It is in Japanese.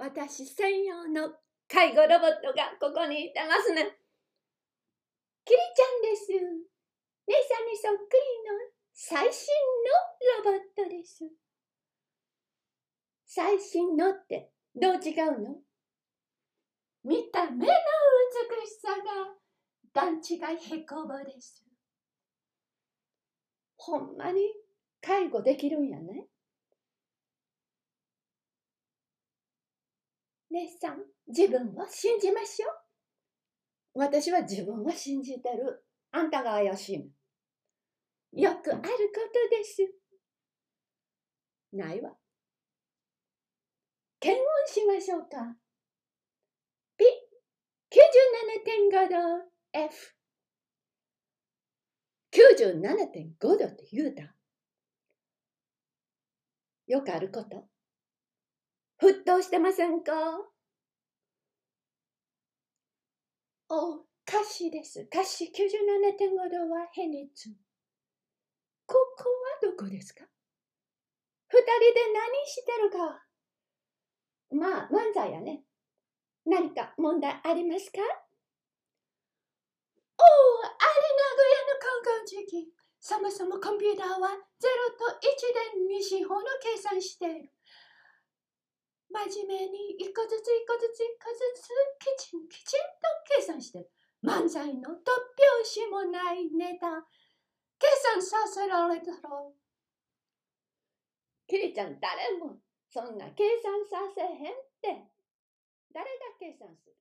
私専用の介護ロボットがここにいてますね。キリちゃんです。姉さんにそっくりの最新のロボットです。最新のってどう違うの？見た目の美しさが段違いへこぼです。ほんまに介護できるんやね。姉さん、自分を信じましょう。私は自分を信じてる。あんたが怪しい。よくあることです。ないわ。検温しましょうか。ピ97.5度 F。97.5度って言うた。よくあること。沸騰してませんか？お、歌詞です。歌詞97.5度はヘニツ。ここはどこですか？二人で何してるか。まあ、漫才やね。何か問題ありますか？おお、あり名古屋の観光時期。そもそもコンピューターは0と1で西方の計算している。真面目に一個ずつ一個ずつ一個ずつきちんきちんと計算してる。漫才の突拍子もないネタ。計算させられたろ。キリちゃん、誰もそんな計算させへんって。誰が計算する？